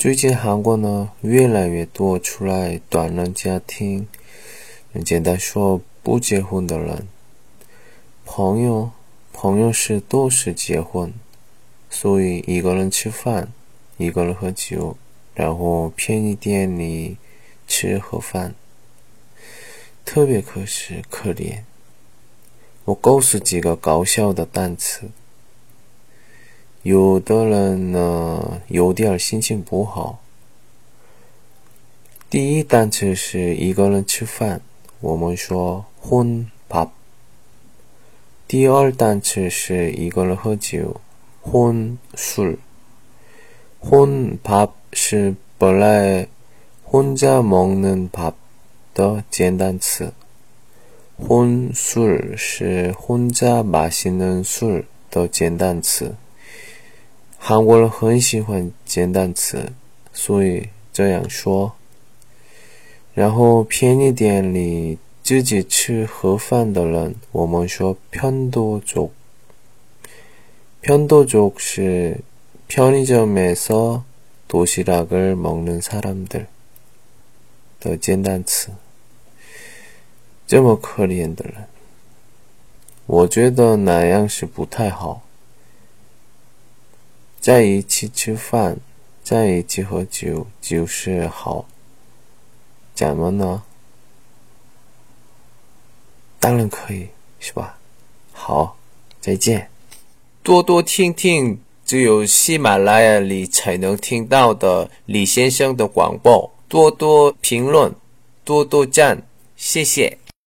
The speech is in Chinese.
最近韩国呢越来越多出来短人家庭，简单说不结婚的人。朋友，朋友是都是结婚，所以一个人吃饭，一个人喝酒，然后便利店里吃盒饭。特别可惜可怜。我告诉几个搞笑的单词。有的人呢有点心情不好。第一单词是一个人吃饭，我们说혼밥。第二单词是一个人喝酒，혼술 혼밥是本来혼자먹는밥的简单词，혼술是혼자마시는술的简单词。 韩国人很喜欢简单词，所以这样说。然后便利店里自己吃盒饭的人，我们说편도 족。 편도족是편의점에서도시락을먹는사람들的简单词。这么可怜的人，我觉得那样是不太好。 在一起吃饭，在一起喝酒就是好。怎么呢？当然可以，是吧？好，再见。多多听听只有喜马拉雅里才能听到的李先生的广播，多多评论，多多赞，谢谢。